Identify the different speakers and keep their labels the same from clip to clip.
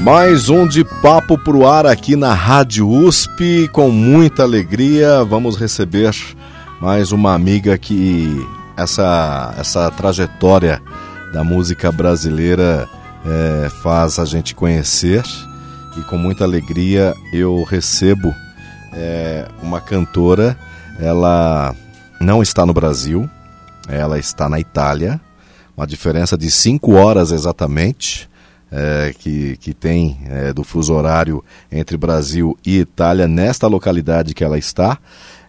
Speaker 1: Mais um de papo pro ar aqui na Rádio USP. Com muita alegria, vamos receber mais uma amiga que essa, essa trajetória da música brasileira é, faz a gente conhecer. E com muita alegria eu recebo é, uma cantora. Ela não está no Brasil, ela está na Itália. Uma diferença de cinco horas exatamente é, que, que tem é, do fuso horário entre Brasil e Itália nesta localidade que ela está.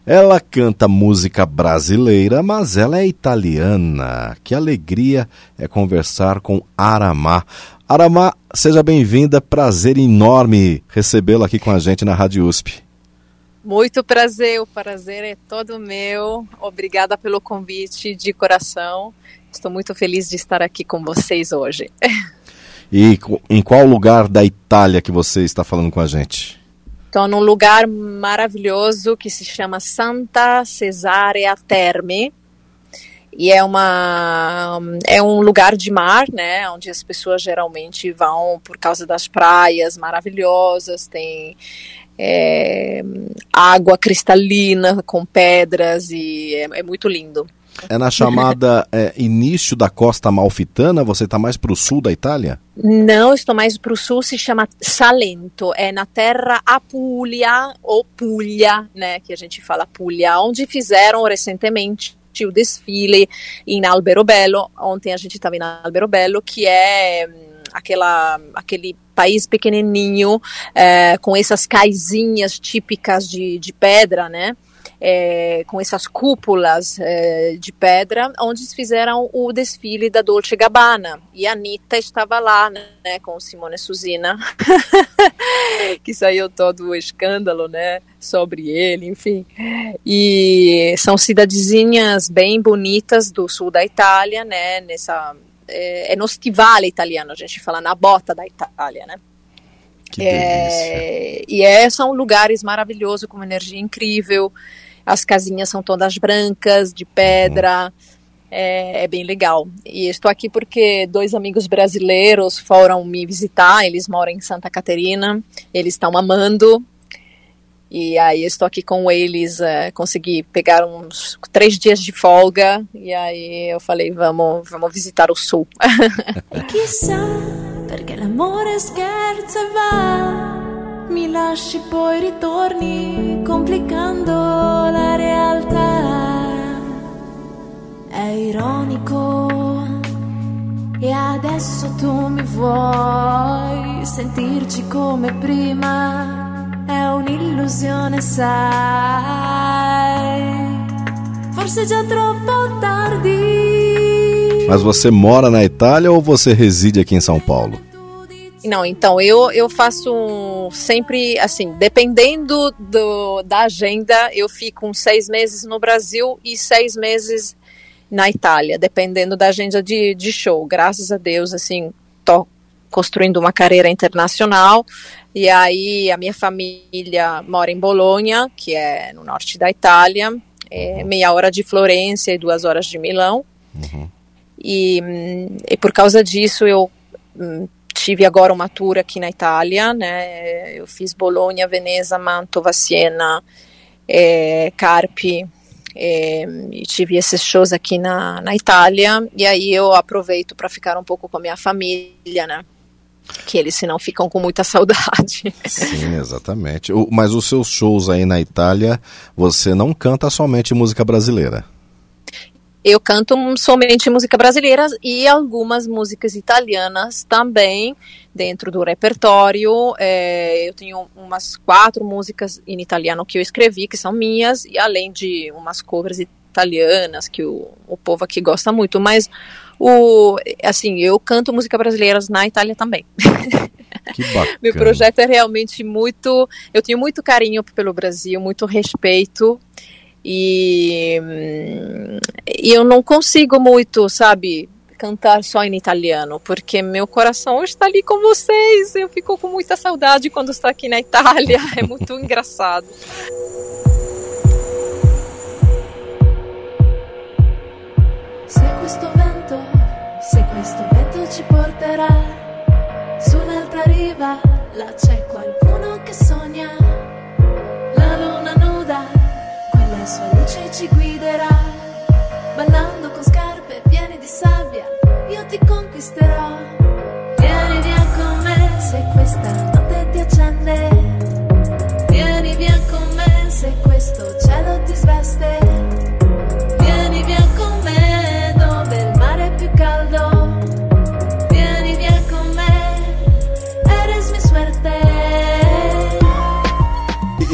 Speaker 1: Ela canta música brasileira, mas ela é italiana. Que alegria é conversar com Aramá. Aramá, seja bem-vinda. Prazer enorme recebê-la aqui com a gente na Rádio USP.
Speaker 2: Muito prazer, o prazer é todo meu. Obrigada pelo convite de coração. Estou muito feliz de estar aqui com vocês hoje.
Speaker 1: E em qual lugar da Itália que você está falando com a gente?
Speaker 2: Estou num lugar maravilhoso que se chama Santa Cesarea Terme. E é, uma, é um lugar de mar, né? Onde as pessoas geralmente vão por causa das praias maravilhosas, tem é, água cristalina com pedras e é, é muito lindo.
Speaker 1: É na chamada é, início da costa malfitana? Você está mais para o sul da Itália?
Speaker 2: Não, estou mais para o sul, se chama Salento, é na terra Apulia, ou Puglia, né, que a gente fala Puglia, onde fizeram recentemente o desfile em Alberobello, ontem a gente estava em Alberobello, que é hum, aquela, aquele país pequenininho, é, com essas caisinhas típicas de, de pedra, né, é, com essas cúpulas é, de pedra, onde fizeram o desfile da Dolce Gabbana. E a Anitta estava lá, né, com Simone Suzina, que saiu todo o escândalo, né, sobre ele, enfim. E são cidadezinhas bem bonitas do sul da Itália, né, nessa é, é no stivale italiano, a gente fala na bota da Itália, né?
Speaker 1: Que é,
Speaker 2: e é, são lugares maravilhosos, com uma energia incrível. As casinhas são todas brancas, de pedra. É, é, bem legal. E estou aqui porque dois amigos brasileiros foram me visitar. Eles moram em Santa Catarina. Eles estão amando. E aí estou aqui com eles. É, consegui pegar uns três dias de folga. E aí eu falei, vamos, vamos visitar o sul. Mi lasci poi ritorni complicando la realtà. È ironico e adesso tu mi vuoi sentirci come prima. È un'illusione, sai. Forse già troppo tardi.
Speaker 1: Mas você mora na Itália ou você reside aqui em São Paulo?
Speaker 2: Não, então eu, eu faço sempre assim, dependendo do, da agenda, eu fico uns seis meses no Brasil e seis meses na Itália, dependendo da agenda de, de show. Graças a Deus, assim, tô construindo uma carreira internacional e aí a minha família mora em Bolonha, que é no norte da Itália, é meia hora de Florença e duas horas de Milão. Uhum. E, e por causa disso eu hum, tive agora uma tour aqui na Itália, né? Eu fiz Bologna, Veneza, Mantova, Siena, é, Carpi, é, e tive esses shows aqui na, na Itália, e aí eu aproveito para ficar um pouco com a minha família, né? Que eles senão ficam com muita saudade.
Speaker 1: Sim, exatamente. O, mas os seus shows aí na Itália, você não canta somente música brasileira?
Speaker 2: Eu canto somente música brasileira e algumas músicas italianas também dentro do repertório. É, eu tenho umas quatro músicas em italiano que eu escrevi, que são minhas, e além de umas covers italianas que o, o povo aqui gosta muito, mas o assim eu canto música brasileira na Itália também. Meu projeto é realmente muito, eu tenho muito carinho pelo Brasil, muito respeito e, e eu não consigo muito, sabe, cantar só em italiano, porque meu coração está ali com vocês. Eu fico com muita saudade quando estou aqui na Itália. É muito engraçado.
Speaker 3: Se questo vento, se questo vento ci porterà su un'altra riva, là c'è qualcuno che sogna. Sua luce ci guiderà, ballando con scarpe piene di sabbia, io ti conquisterò. Vieni via con me se questa notte ti accende. Vieni via con me se questo cielo ti sveste.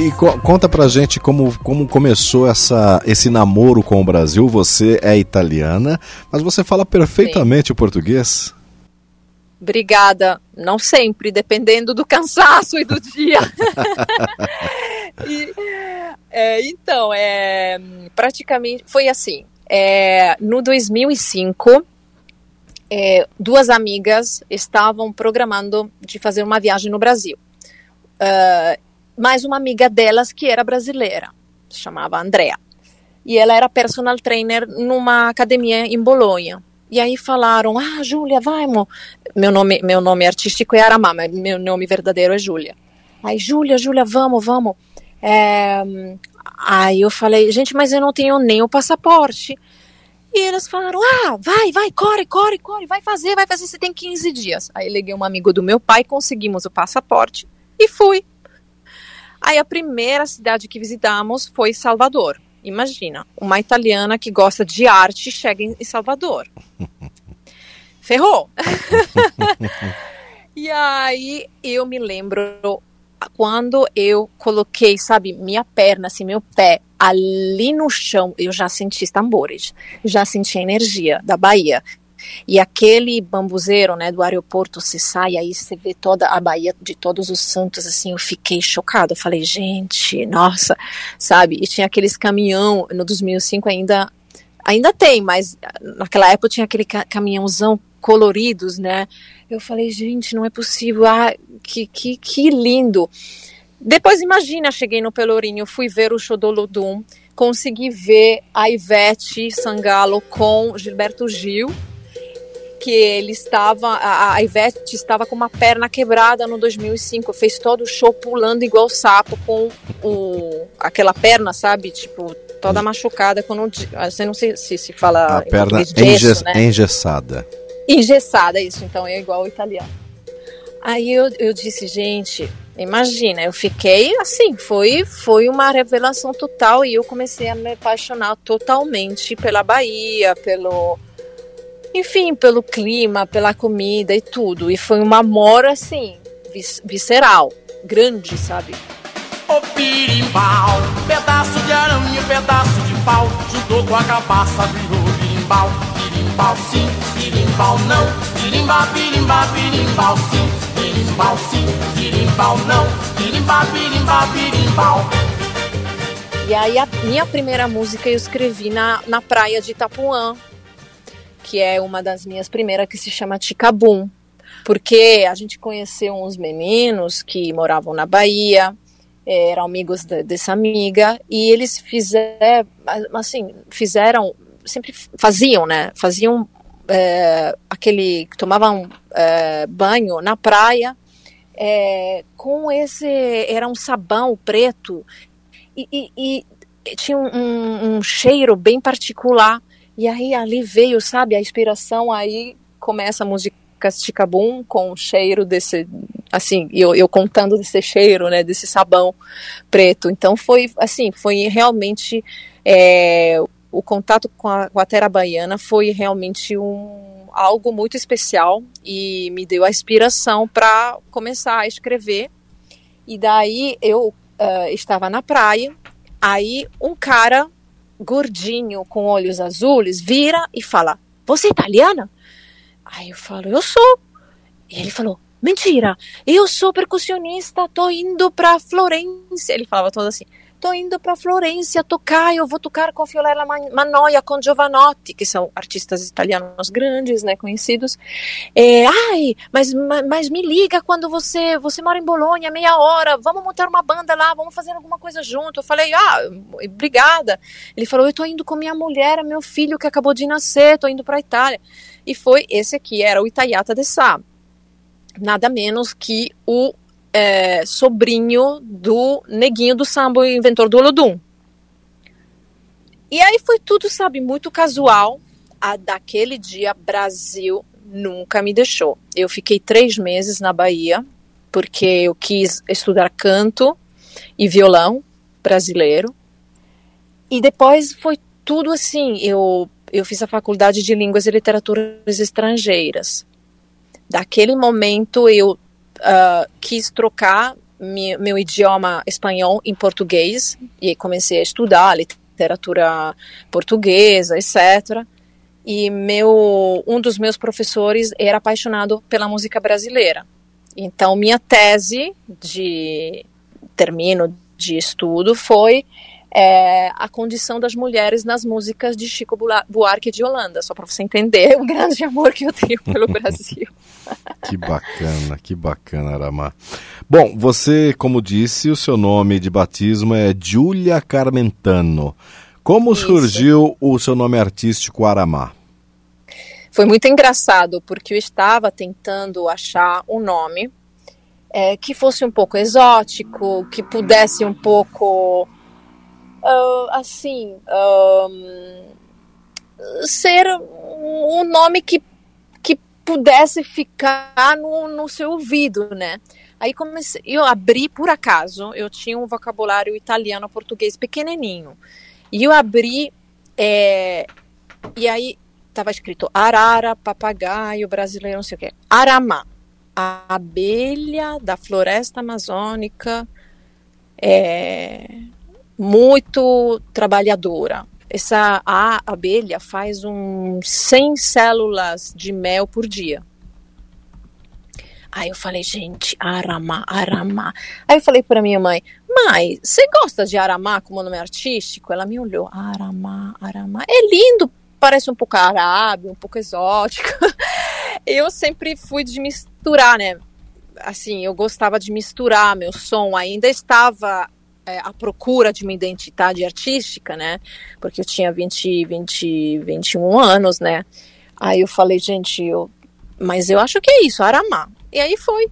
Speaker 1: E co- conta pra gente como, como começou essa, esse namoro com o Brasil. Você é italiana, mas você fala perfeitamente o português.
Speaker 2: Obrigada. Não sempre, dependendo do cansaço e do dia. E, é, então, é, praticamente foi assim. É, no 2005, é, duas amigas estavam programando de fazer uma viagem no Brasil. Ah, mais uma amiga delas que era brasileira, se chamava Andrea. E ela era personal trainer numa academia em Bolonha. E aí falaram: Ah, Júlia, vamos. Meu nome, meu nome artístico é Aramá, mas meu nome verdadeiro é Júlia. Aí, Júlia, Júlia, vamos, vamos. É, Aí eu falei: Gente, mas eu não tenho nem o passaporte. E eles falaram: Ah, vai, vai, corre, corre, corre, vai fazer, vai fazer, você tem 15 dias. Aí liguei um amigo do meu pai, conseguimos o passaporte e fui. Aí a primeira cidade que visitamos foi Salvador. Imagina, uma italiana que gosta de arte chega em Salvador. Ferrou! e aí eu me lembro quando eu coloquei, sabe, minha perna, assim, meu pé ali no chão, eu já senti os tambores, já senti a energia da Bahia. E aquele bambuzeiro, né, do aeroporto, você sai, aí você vê toda a Bahia de Todos os Santos, assim, eu fiquei chocada. Eu falei, gente, nossa, sabe? E tinha aqueles caminhão, no 2005 ainda, ainda tem, mas naquela época tinha aquele ca caminhãozão coloridos, né? Eu falei, gente, não é possível, ah, que, que, que lindo. Depois, imagina, cheguei no Pelourinho, fui ver o Xodolodum, consegui ver a Ivete Sangalo com Gilberto Gil, que ele estava, a, a Ivete estava com uma perna quebrada no 2005, fez todo o show pulando igual sapo com o, aquela perna, sabe, tipo, toda machucada, quando, você não sei se se fala
Speaker 1: A perna
Speaker 2: gesso, né?
Speaker 1: engessada.
Speaker 2: engessada, isso, então é igual o italiano. Aí eu, eu disse, gente, imagina, eu fiquei assim, foi, foi uma revelação total e eu comecei a me apaixonar totalmente pela Bahia, pelo. Enfim, pelo clima, pela comida e tudo. E foi um amor assim, vis- visceral, grande, sabe?
Speaker 4: Ô birimbau, pedaço de arame, pedaço de pau, juntou com a cabaça, virou birimbau, birimbau sim, birimbau não, birimba, birimba, birimbau sim, birimbau sim, birimbau não, birimba, birimba, birimbau.
Speaker 2: E aí a minha primeira música eu escrevi na, na praia de Itapuã, que é uma das minhas primeiras que se chama Ticabum, porque a gente conheceu uns meninos que moravam na Bahia, eh, eram amigos de- dessa amiga e eles fizeram, assim, fizeram, sempre faziam, né? Faziam eh, aquele, tomavam eh, banho na praia eh, com esse, era um sabão preto e, e- e tinha um, um- um cheiro bem particular. E aí ali veio, sabe, a inspiração, aí começa a música Ticabum com o cheiro desse, assim, eu, eu contando desse cheiro, né, desse sabão preto. Então foi, assim, foi realmente, é, o contato com a, com a terra baiana foi realmente um, algo muito especial e me deu a inspiração para começar a escrever. E daí eu ah, estava na praia, aí um cara gordinho com olhos azuis vira e fala: Você é italiana? Aí eu falo: Eu sou. E ele falou: Mentira, eu sou percussionista, tô indo pra Florença. Ele falava todo assim: Tô indo pra Florença tocar, eu vou tocar com Fiorella Manoia, com Giovanotti, que são artistas italianos grandes, né, conhecidos. É, Ai, mas, mas me liga quando você você mora em Bolonha, meia hora, vamos montar uma banda lá, vamos fazer alguma coisa junto. Eu falei, ah, obrigada. Ele falou, eu tô indo com minha mulher, meu filho que acabou de nascer, tô indo pra Itália. E foi esse aqui, era o Itaiata de Sá nada menos que o é, sobrinho do neguinho do samba, inventor do Olodum. E aí foi tudo, sabe, muito casual. A, daquele dia, Brasil nunca me deixou. Eu fiquei três meses na Bahia, porque eu quis estudar canto e violão brasileiro. E depois foi tudo assim. Eu, eu fiz a faculdade de Línguas e Literaturas Estrangeiras daquele momento eu uh, quis trocar mi, meu idioma espanhol em português e comecei a estudar literatura portuguesa, etc. E meu um dos meus professores era apaixonado pela música brasileira. Então minha tese de termino de estudo foi é, a condição das mulheres nas músicas de Chico Buarque de Holanda, só para você entender o grande amor que eu tenho pelo Brasil.
Speaker 1: que bacana, que bacana, Aramá. Bom, você, como disse, o seu nome de batismo é Giulia Carmentano. Como Isso. surgiu o seu nome artístico Aramá?
Speaker 2: Foi muito engraçado, porque eu estava tentando achar um nome é, que fosse um pouco exótico, que pudesse um pouco uh, assim, um, ser um nome que, que pudesse ficar no, no seu ouvido, né? Aí comecei, eu abri por acaso, eu tinha um vocabulário italiano português pequenininho. E eu abri é, e aí estava escrito arara, papagaio brasileiro, não sei o que. Aramá, a abelha da floresta amazônica, é, muito trabalhadora. Essa a abelha faz um 100 células de mel por dia. Aí eu falei, gente, aramá, aramá. Aí eu falei para minha mãe, mãe, você gosta de aramá como nome artístico? Ela me olhou, aramá, aramá. É lindo, parece um pouco árabe, um pouco exótico. eu sempre fui de misturar, né? Assim, eu gostava de misturar meu som. Ainda estava é, à procura de uma identidade artística, né? Porque eu tinha 20, 20, 21 anos, né? Aí eu falei, gente, eu, mas eu acho que é isso, Aramá. E aí foi.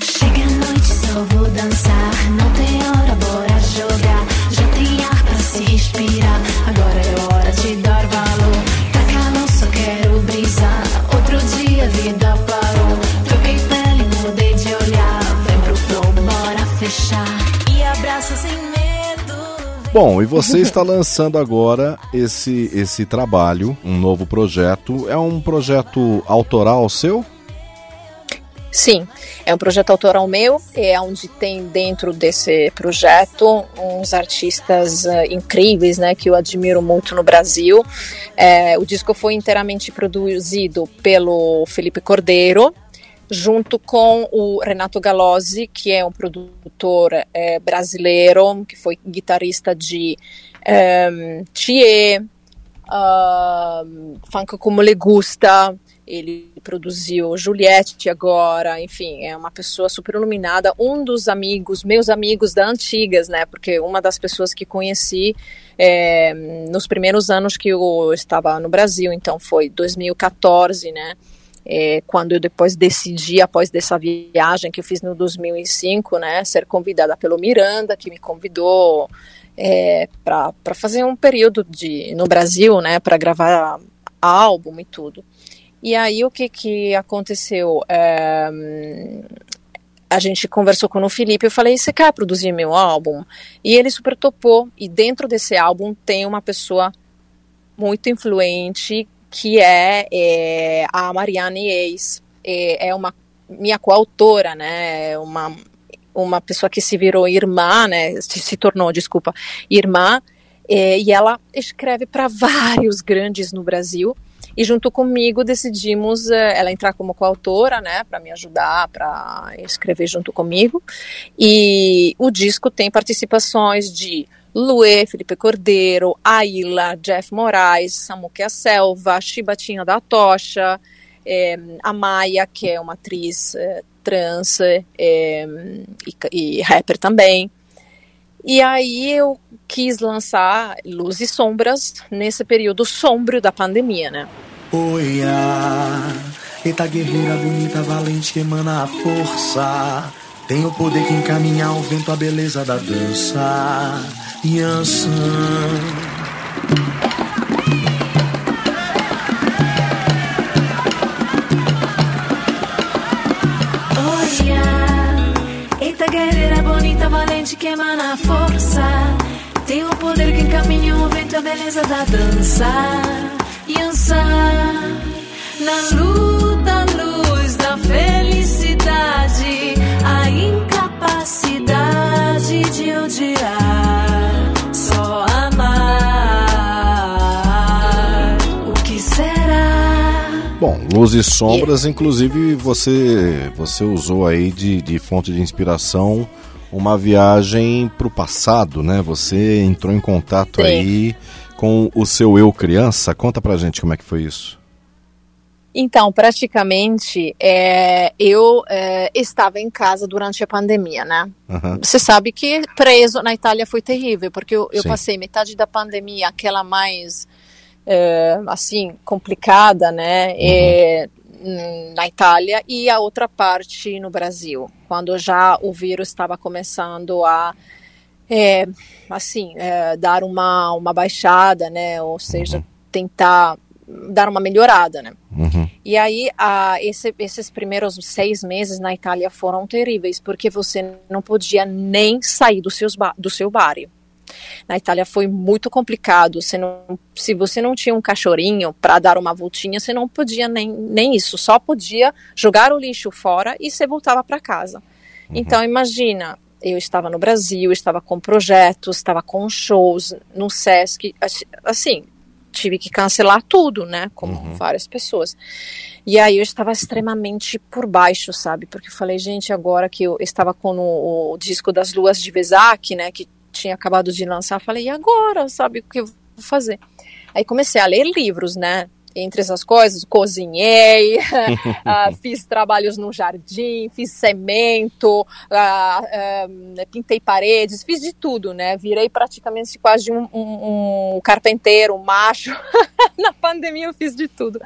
Speaker 3: Chega a noite, só vou dançar. Não tem hora, bora jogar. Já tem ar pra se respirar. Agora é hora só quero. Outro dia. Troquei pele, mudei. Vem pro bora fechar. E sem medo.
Speaker 1: Bom, e você está lançando agora esse, esse trabalho, um novo projeto. É um projeto autoral seu?
Speaker 2: Sim, é um projeto autoral meu, é onde tem dentro desse projeto uns artistas uh, incríveis, né, que eu admiro muito no Brasil. É, o disco foi inteiramente produzido pelo Felipe Cordeiro, junto com o Renato Galozzi, que é um produtor é, brasileiro, que foi guitarrista de um, Thier, um, Funk Como Le Gusta, ele produziu Juliette agora, enfim, é uma pessoa super iluminada, um dos amigos, meus amigos da Antigas, né, porque uma das pessoas que conheci é, nos primeiros anos que eu estava no Brasil, então foi 2014, né, é, quando eu depois decidi, após dessa viagem que eu fiz no 2005, né, ser convidada pelo Miranda, que me convidou é, para fazer um período de, no Brasil, né, para gravar álbum e tudo. E aí o que, que aconteceu? É, a gente conversou com o Felipe, eu falei, você quer produzir meu álbum? E ele super topou, e dentro desse álbum tem uma pessoa muito influente, que é, é a Mariane Eis, é, é uma minha coautora, né, uma, uma pessoa que se virou irmã, né, se, se tornou, desculpa, irmã, é, e ela escreve para vários grandes no Brasil, e junto comigo decidimos é, ela entrar como coautora, né, para me ajudar, para escrever junto comigo. E o disco tem participações de Luê, Felipe Cordeiro, Aila, Jeff Moraes, Samuque Selva, Chibatinha da Tocha, é, a Maia, que é uma atriz é, trans é, e, e, rapper também. E aí eu quis lançar Luz e Sombras nesse período sombrio da pandemia, né?
Speaker 5: Oia, eita guerreira bonita, valente que emana a força. Tem o poder que encaminha ao vento a beleza da dança. Yansan.
Speaker 3: Bonita, valente que emana a força. Tem o poder que encaminha o vento, a beleza da dança. Yansa, na luta, luz da felicidade, a incapacidade de odiar. Só amar. O que será?
Speaker 1: Bom, Luz e Sombras, inclusive você você usou aí de, de fonte de inspiração uma viagem para o passado, né? Você entrou em contato
Speaker 2: Sim.
Speaker 1: aí com o seu eu criança. Conta pra gente como é que foi isso.
Speaker 2: Então, praticamente, é, eu é, estava em casa durante a pandemia, né?
Speaker 1: Aham.
Speaker 2: Você sabe que preso na Itália foi terrível, porque eu, eu passei metade da pandemia, aquela mais, é, assim, complicada, né? é, hum, na Itália, e a outra parte no Brasil, quando já o vírus estava começando a, é, assim, é, dar uma, uma baixada, né? Ou seja, tentar dar uma melhorada, né?
Speaker 1: Uhum.
Speaker 2: E aí, a, esse- esses primeiros seis meses na Itália foram terríveis, porque você não podia nem sair do, seus do seu bairro. Na Itália foi muito complicado. Você não, se você não tinha um cachorrinho para dar uma voltinha, você não podia nem, nem isso. Só podia jogar o lixo fora e você voltava para casa. Então, imagina, eu estava no Brasil, estava com projetos, estava com shows no Sesc, assim- assim, tive que cancelar tudo, né? Como várias pessoas. E aí eu estava extremamente por baixo, sabe? Porque eu falei, gente, agora que eu estava com o, o disco das Luas de Vesak, né? Que tinha acabado de lançar, falei, e agora, sabe? O que eu vou fazer? Aí comecei a ler livros, né? Entre essas coisas, cozinhei, ah, fiz trabalhos no jardim, fiz cimento, ah, ah, pintei paredes, fiz de tudo, né? Virei praticamente quase um, um, um carpinteiro, um macho. Na pandemia eu fiz de tudo.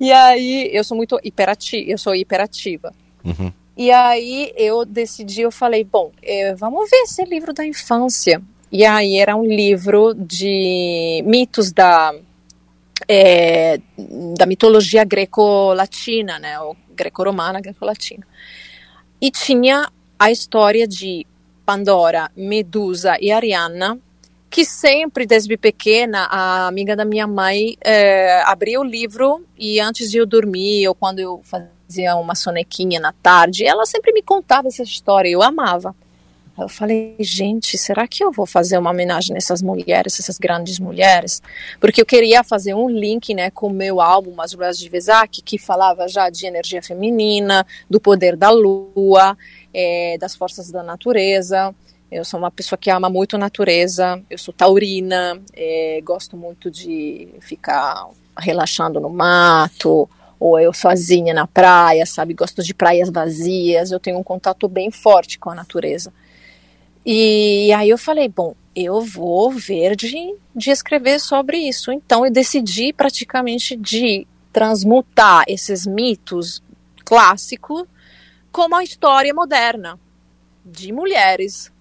Speaker 2: E aí eu sou muito hiperativa, eu sou hiperativa.
Speaker 1: Uhum.
Speaker 2: E aí eu decidi, eu falei, bom, eh, vamos ver esse livro da infância. E aí era um livro de mitos da eh, da mitologia greco-latina, né, ou greco-romana, greco-latina. E tinha a história de Pandora, Medusa e Ariana, que sempre, desde pequena, a amiga da minha mãe eh, abria o livro e antes de eu dormir, ou quando eu fazia uma sonequinha na tarde, ela sempre me contava essa história, eu amava. Eu falei, gente, será que eu vou fazer uma homenagem nessas mulheres, essas grandes mulheres? Porque eu queria fazer um link, né, com o meu álbum, As Ruas de Vesak, que falava já de energia feminina, do poder da lua, eh, das forças da natureza. Eu sou uma pessoa que ama muito a natureza, eu sou taurina, eh, gosto muito de ficar relaxando no mato, ou eu sozinha na praia, sabe? Gosto de praias vazias, eu tenho um contato bem forte com a natureza. E aí eu falei, bom, eu vou ver de, de escrever sobre isso. Então eu decidi praticamente de transmutar esses mitos clássicos com uma história moderna de mulheres.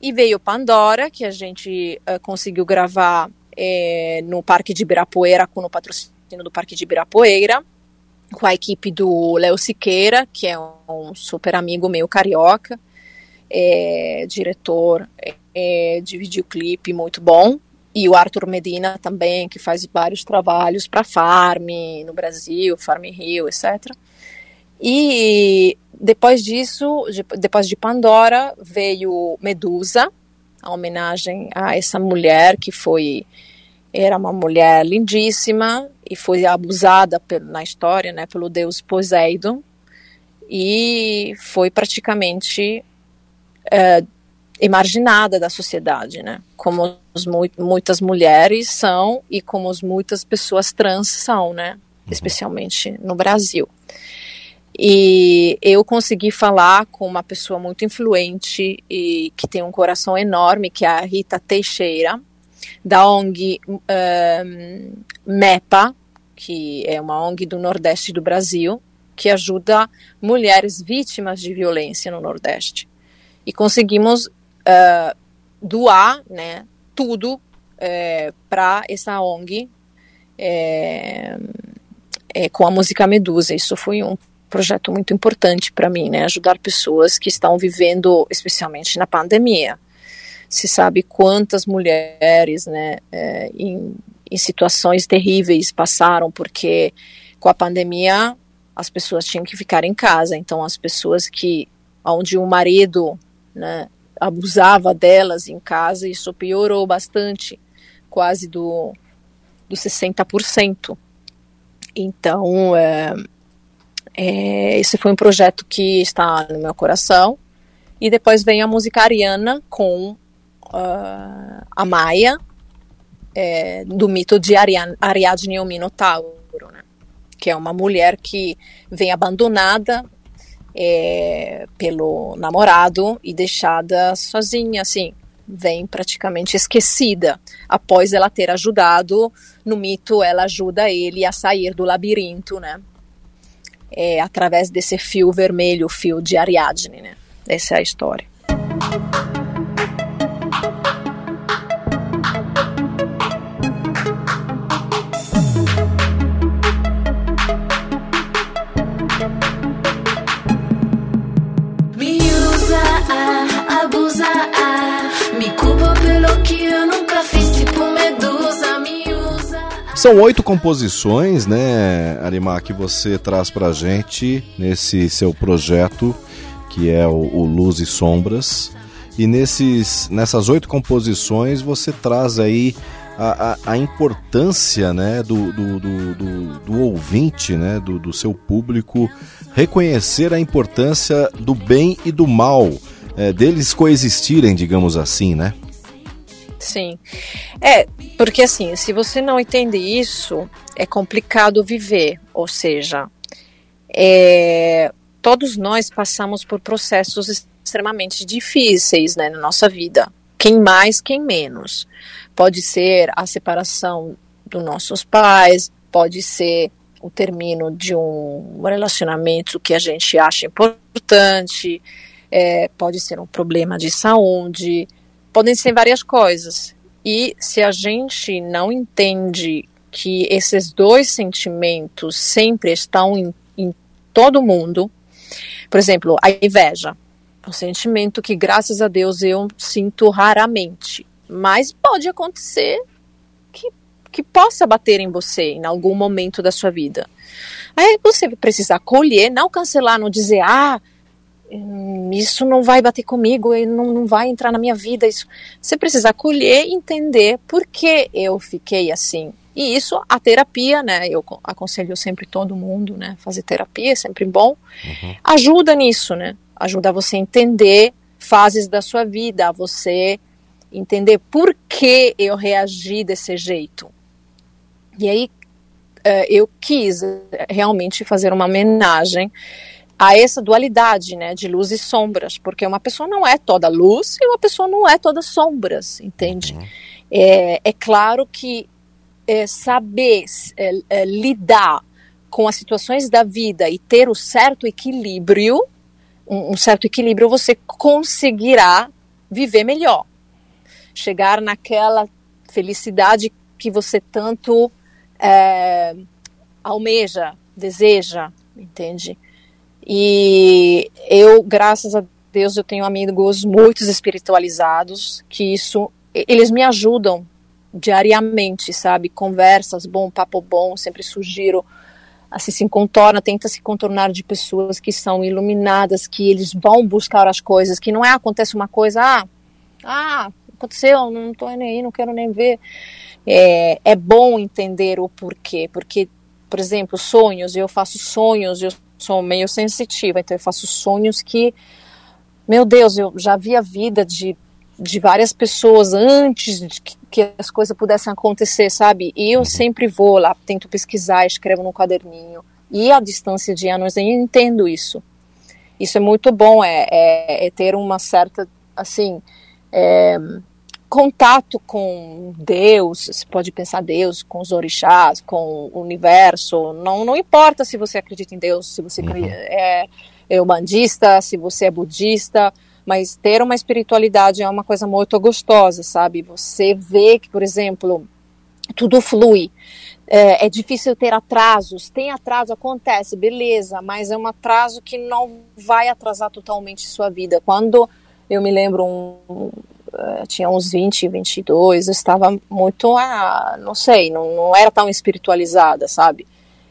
Speaker 2: E veio Pandora, que a gente eh, conseguiu gravar eh, no Parque de Ibirapuera, com o patrocínio do Parque de Ibirapuera, com a equipe do Léo Siqueira, que é um super amigo meu carioca, é, diretor é, de videoclipe muito bom. e o Arthur Medina também, que faz vários trabalhos para Farm no Brasil, Farm Rio, etc. E depois disso, depois de Pandora, veio Medusa, a homenagem a essa mulher que foi era uma mulher lindíssima e foi abusada na história, né, pelo deus Poseidon e foi praticamente é, emarginada da sociedade, né, como muitas mulheres são e como muitas pessoas trans são, né, uhum. especialmente no Brasil. E eu consegui falar com uma pessoa muito influente e que tem um coração enorme, que é a Rita Teixeira, da ONG um, MEPA, que é uma ONG do Nordeste do Brasil, que ajuda mulheres vítimas de violência no Nordeste. E conseguimos uh, doar né, tudo uh, eh, para essa ONG é, é, com a música Medusa. Isso foi um projeto muito importante para mim, né? Ajudar pessoas que estão vivendo, especialmente na pandemia. Se sabe quantas mulheres, né, é, em, em situações terríveis passaram porque com a pandemia as pessoas tinham que ficar em casa. Então as pessoas que onde o marido, né, abusava delas em casa, isso piorou bastante, quase do do 60%. Então, é, é, esse foi um projeto que está no meu coração. E depois vem a música Ariana com uh, a Maia, é, do mito de Ariadne, Ariadne e o Minotauro, né? que é uma mulher que vem abandonada é, pelo namorado e deixada sozinha, assim, vem praticamente esquecida. Após ela ter ajudado, no mito ela ajuda ele a sair do labirinto, né? é, através desse fio vermelho, o fio de Ariadne, né? Essa é a história.
Speaker 1: São oito composições, né, Arimar, que você traz pra gente nesse seu projeto, que é o, o Luz e Sombras. E nesses, nessas oito composições você traz aí a, a, a importância né, do, do, do, do, ouvinte, né, do, do seu público, reconhecer a importância do bem e do mal, é, deles coexistirem, digamos assim, né?
Speaker 2: Sim. É, porque assim, se você não entende isso, é complicado viver. Ou seja, é, todos nós passamos por processos extremamente difíceis né, na nossa vida. Quem mais, quem menos. Pode ser a separação dos nossos pais, pode ser o término de um relacionamento que a gente acha importante, é, pode ser um problema de saúde, podem ser várias coisas. E se a gente não entende que esses dois sentimentos sempre estão em, em todo mundo, por exemplo, a inveja, um sentimento que, graças a Deus, eu sinto raramente, mas pode acontecer que, que possa bater em você em algum momento da sua vida. Aí você precisa acolher, não cancelar, não dizer, ah, isso não vai bater comigo, não, não vai entrar na minha vida. Isso. Você precisa acolher e entender por que eu fiquei assim. E isso, a terapia, né? Eu aconselho sempre todo mundo, né? Fazer terapia é sempre bom. Uhum. Ajuda nisso, né? Ajuda você a entender fases da sua vida, a você entender por que eu reagi desse jeito. E aí uh, eu quis realmente fazer uma homenagem a essa dualidade, né, de luz e sombras, porque uma pessoa não é toda luz e uma pessoa não é toda sombras, entende? Uhum. É, é, claro que é, saber é, é, lidar com as situações da vida e ter o certo equilíbrio, um, um certo equilíbrio, você conseguirá viver melhor, chegar naquela felicidade que você tanto é, almeja, deseja, entende? E eu, graças a Deus, eu tenho amigos muito espiritualizados que isso eles me ajudam diariamente, sabe? Conversas, bom, papo bom, sempre sugiro assim se contorna, tenta se contornar de pessoas que são iluminadas, que eles vão buscar as coisas, que não é acontece uma coisa, ah, ah, aconteceu, não tô nem aí, não quero nem ver. É, é bom entender o porquê, porque, por exemplo, sonhos, eu faço sonhos, eu sou meio sensitiva, então eu faço sonhos que, meu Deus, eu já vi a vida de, de várias pessoas antes de que, que as coisas pudessem acontecer, sabe? E eu uhum. sempre vou lá, tento pesquisar, escrevo no caderninho. E a distância de anos eu entendo isso. Isso é muito bom, é, é, é ter uma certa, assim, é, contato com Deus, você pode pensar Deus, com os orixás, com o universo, não, não importa se você acredita em Deus, se você uhum. é, é bandista, se você é budista, mas ter uma espiritualidade é uma coisa muito gostosa, sabe? Você vê que, por exemplo, tudo flui. É, é, difícil ter atrasos. Tem atraso, acontece, beleza, mas é um atraso que não vai atrasar totalmente sua vida. Quando eu me lembro, um, tinha uns 20, 22, eu estava muito, ah, não sei, não, não era tão espiritualizada, sabe?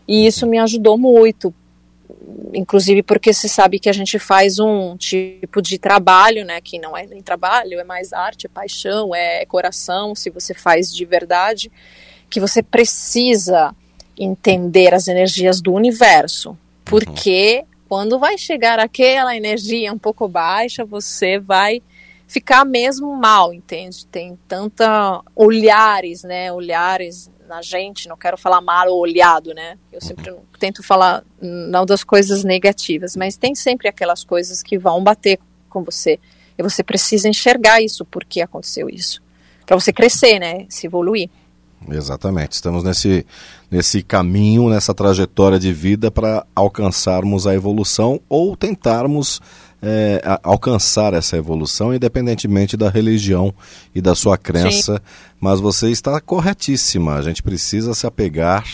Speaker 2: E isso me ajudou muito, inclusive porque se sabe que a gente faz um tipo de trabalho, né, que não é nem trabalho, é mais arte, é paixão, é coração, se você faz de verdade, que você precisa entender as energias do universo, porque uhum. quando vai chegar aquela energia um pouco baixa, você vai ficar mesmo mal, entende? Tem tanta olhares, né, olhares na gente, não quero falar mal ou olhado, né? Eu sempre tento falar não das coisas negativas, mas tem sempre aquelas coisas que vão bater com você. E você precisa enxergar isso, por que aconteceu isso. Para você crescer, né? Se evoluir.
Speaker 1: Exatamente. Estamos nesse, nesse caminho, nessa trajetória de vida para alcançarmos a evolução ou tentarmos é, alcançar essa evolução, independentemente da religião e da sua crença. Sim. Mas você está corretíssima. A gente precisa se apegar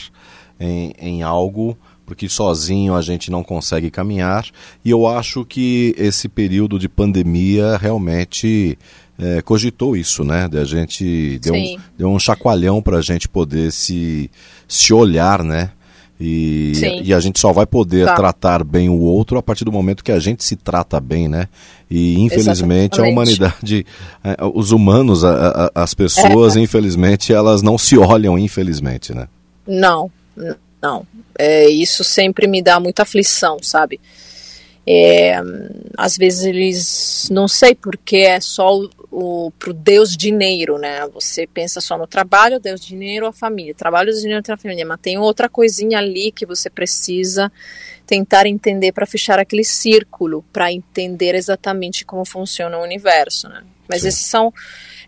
Speaker 1: em, em algo porque sozinho a gente não consegue caminhar. E eu acho que esse período de pandemia realmente é, cogitou isso, né? A gente deu um, deu um chacoalhão para a gente poder se, se olhar, né? E, e a gente só vai poder tá. tratar bem o outro a partir do momento que a gente se trata bem, né? E infelizmente Exatamente. a humanidade, é, os humanos, a, a, as pessoas, é. infelizmente, elas não se olham, infelizmente, né?
Speaker 2: Não, não. É, isso sempre me dá muita aflição, sabe? É, às vezes eles, não sei porque é só o, o pro Deus dinheiro, né? Você pensa só no trabalho, Deus dinheiro, a família, trabalho, Deus dinheiro, a família, mas tem outra coisinha ali que você precisa tentar entender para fechar aquele círculo, para entender exatamente como funciona o universo, né? Mas Sim. esses são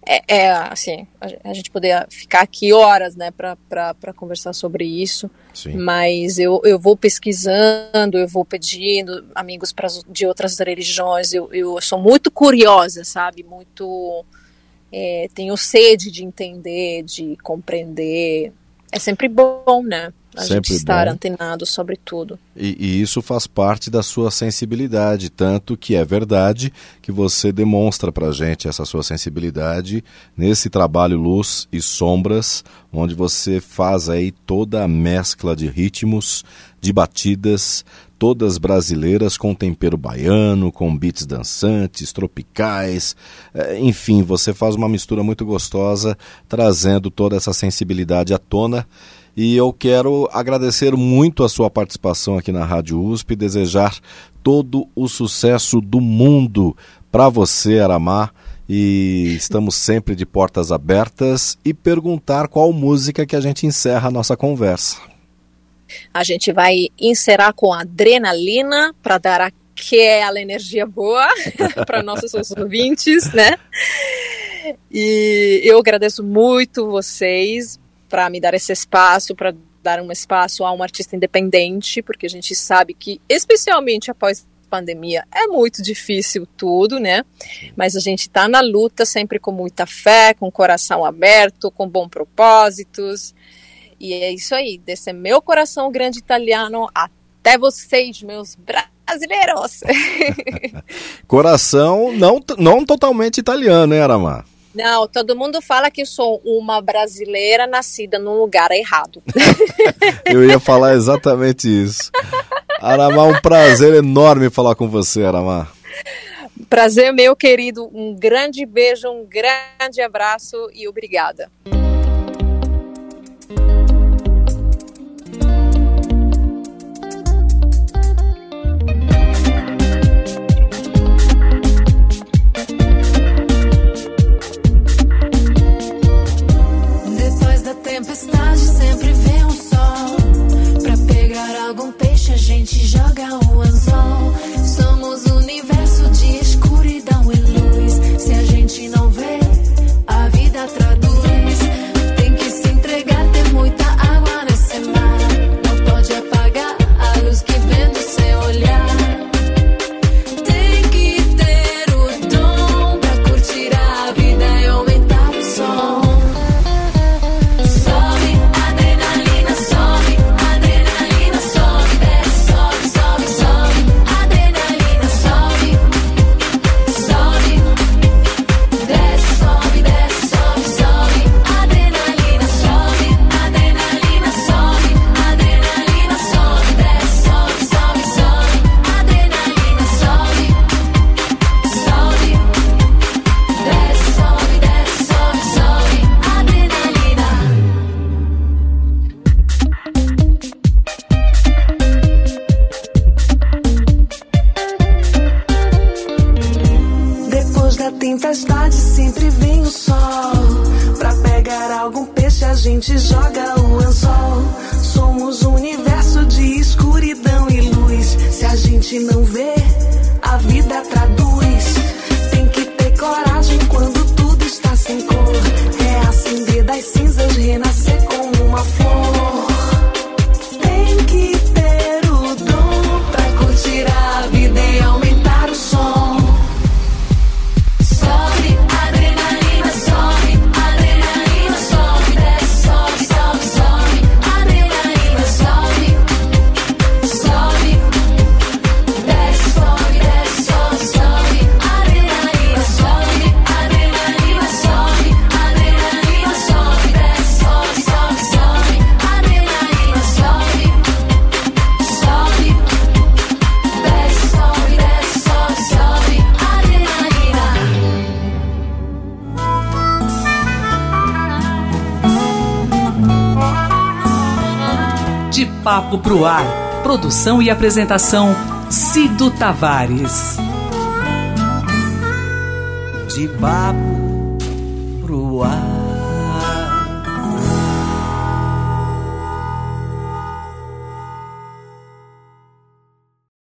Speaker 2: é, é, assim, a, gente poder ficar aqui horas, né, para conversar sobre isso. Sim. Mas eu, eu vou pesquisando, eu vou pedindo amigos pra, de outras religiões. Eu, eu sou muito curiosa, sabe? Muito. É, tenho sede de entender, de compreender. É sempre bom, né? A Sempre gente estar bom. antenado sobre tudo.
Speaker 1: E, e, isso faz parte da sua sensibilidade, tanto que é verdade que você demonstra para gente essa sua sensibilidade nesse trabalho Luz e Sombras, onde você faz aí toda a mescla de ritmos, de batidas, todas brasileiras com tempero baiano, com beats dançantes, tropicais, é, enfim, você faz uma mistura muito gostosa, trazendo toda essa sensibilidade à tona e eu quero agradecer muito a sua participação aqui na Rádio USP, desejar todo o sucesso do mundo para você, Aramá. E estamos sempre de portas abertas e perguntar qual música que a gente encerra a nossa conversa.
Speaker 2: A gente vai encerrar com adrenalina para dar aquela energia boa para nossos ouvintes, né? E eu agradeço muito vocês para me dar esse espaço, para dar um espaço a um artista independente, porque a gente sabe que, especialmente após pandemia, é muito difícil tudo, né? Mas a gente está na luta sempre com muita fé, com coração aberto, com bons propósitos. E é isso aí, desse meu coração grande italiano até vocês, meus brasileiros.
Speaker 1: coração não, não totalmente italiano, né, Aramar?
Speaker 2: Não, todo mundo fala que sou uma brasileira nascida num lugar errado.
Speaker 1: Eu ia falar exatamente isso. Aramá, um prazer enorme falar com você, Aramá.
Speaker 2: Prazer meu, querido. Um grande beijo, um grande abraço e obrigada.
Speaker 3: gente joga o anzol.
Speaker 6: Logo Pro Ar. Produção e apresentação: Cido Tavares.
Speaker 7: De papo